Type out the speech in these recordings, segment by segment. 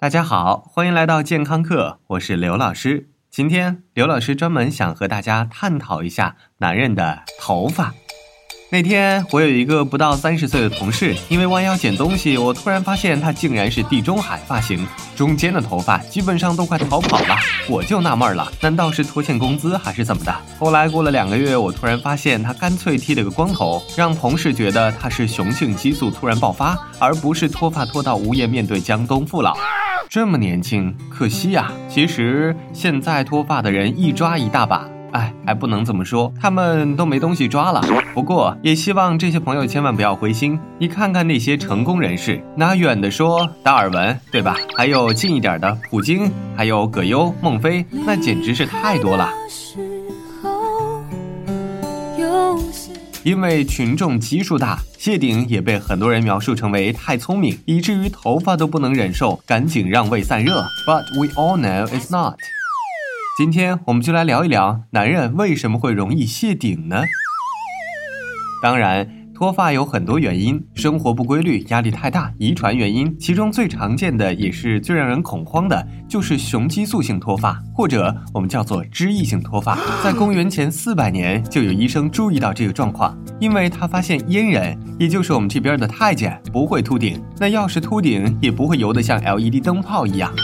大家好，欢迎来到健康课，我是刘老师。今天刘老师专门想和大家探讨一下男人的头发。那天我有一个不到三十岁的同事，因为弯腰捡东西，我突然发现他竟然是地中海发型，中间的头发基本上都快逃跑了。我就纳闷了，难道是拖欠工资还是怎么的？后来过了两个月，我突然发现他干脆剃了个光头，让同事觉得他是雄性激素突然爆发，而不是脱发脱到无颜面对江东父老。这么年轻，可惜呀。其实现在脱发的人一抓一大把。哎，还不能这么说，他们都没东西抓了。不过，也希望这些朋友千万不要灰心。你看看那些成功人士，拿远的说，达尔文，对吧？还有近一点的，普京，还有葛优、孟非，那简直是太多了。因为群众基数大，谢顶也被很多人描述成为太聪明，以至于头发都不能忍受，赶紧让位散热。But we all know it's not. 今天我们就来聊一聊男人为什么会容易谢顶呢？当然，脱发有很多原因，生活不规律、压力太大、遗传原因，其中最常见的也是最让人恐慌的，就是雄激素性脱发，或者我们叫做脂溢性脱发。在公元前四百年，就有医生注意到这个状况，因为他发现阉人，也就是我们这边的太监，不会秃顶，那要是秃顶，也不会油得像 LED 灯泡一样。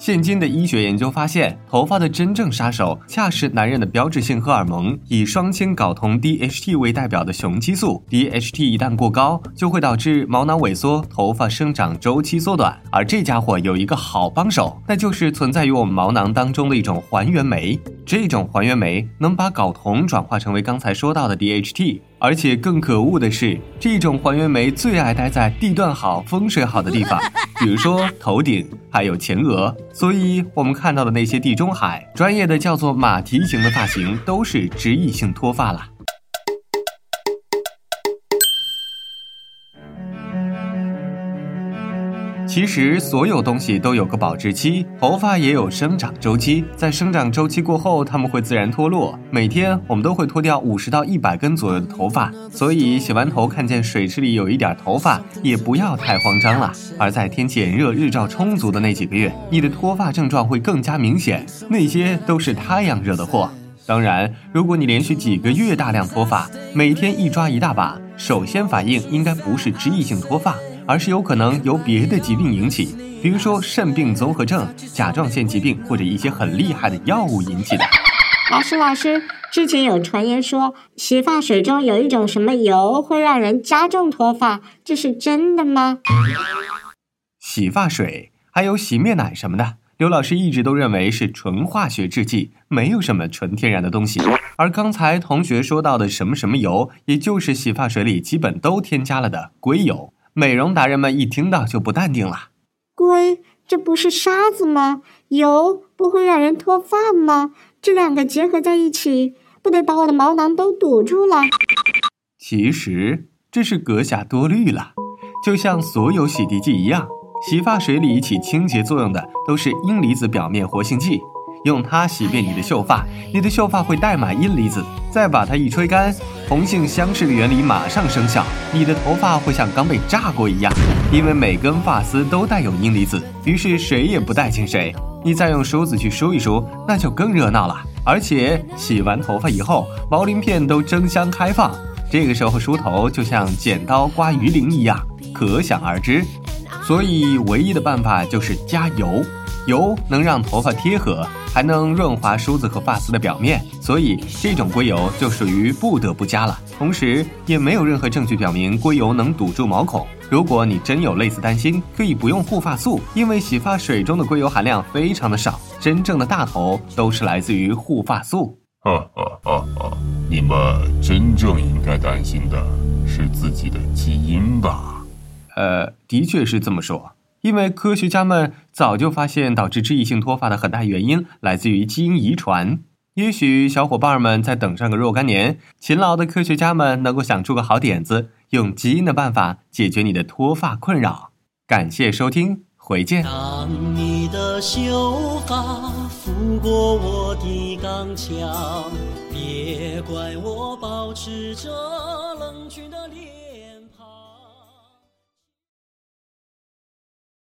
现今的医学研究发现，头发的真正杀手恰是男人的标志性荷尔蒙，以双氢睾酮 DHT 为代表的雄激素。DHT 一旦过高，就会导致毛囊萎缩，头发生长周期缩短。而这家伙有一个好帮手，那就是存在于我们毛囊当中的一种还原酶。这种还原酶能把睾酮转化成为刚才说到的 DHT。而且更可恶的是，这种还原酶最爱待在地段好、风水好的地方，比如说头顶，还有前额。所以，我们看到的那些地中海，专业的叫做马蹄形的发型，都是脂溢性脱发了。其实所有东西都有个保质期，头发也有生长周期，在生长周期过后，它们会自然脱落。每天我们都会脱掉五十到一百根左右的头发，所以洗完头看见水池里有一点头发，也不要太慌张了。而在天气炎热、日照充足的那几个月，你的脱发症状会更加明显，那些都是太阳惹的祸。当然，如果你连续几个月大量脱发，每天一抓一大把，首先反应应该不是脂溢性脱发。而是有可能由别的疾病引起，比如说肾病综合症、甲状腺疾病或者一些很厉害的药物引起的。老师，老师，之前有传言说洗发水中有一种什么油会让人加重脱发，这是真的吗？洗发水还有洗面奶什么的，刘老师一直都认为是纯化学制剂，没有什么纯天然的东西。而刚才同学说到的什么什么油，也就是洗发水里基本都添加了的硅油。美容达人们一听到就不淡定了。龟，这不是沙子吗？油不会让人脱发吗？这两个结合在一起，不得把我的毛囊都堵住了？其实这是阁下多虑了。就像所有洗涤剂一样，洗发水里起清洁作用的都是阴离子表面活性剂。用它洗遍你的秀发，你的秀发会带满阴离子，再把它一吹干，同性相斥的原理马上生效，你的头发会像刚被炸过一样，因为每根发丝都带有阴离子，于是谁也不带进谁。你再用梳子去梳一梳，那就更热闹了。而且洗完头发以后，毛鳞片都争相开放，这个时候梳头就像剪刀刮鱼鳞一样，可想而知。所以唯一的办法就是加油，油能让头发贴合。还能润滑梳子和发丝的表面，所以这种硅油就属于不得不加了。同时，也没有任何证据表明硅油能堵住毛孔。如果你真有类似担心，可以不用护发素，因为洗发水中的硅油含量非常的少。真正的大头都是来自于护发素。哈哈哈哈！你们真正应该担心的是自己的基因吧？呃，的确是这么说。因为科学家们早就发现，导致脂溢性脱发的很大原因来自于基因遗传。也许小伙伴们再等上个若干年，勤劳的科学家们能够想出个好点子，用基因的办法解决你的脱发困扰。感谢收听，回见。当你的秀发拂过我的钢枪，别怪我保持着冷峻的脸。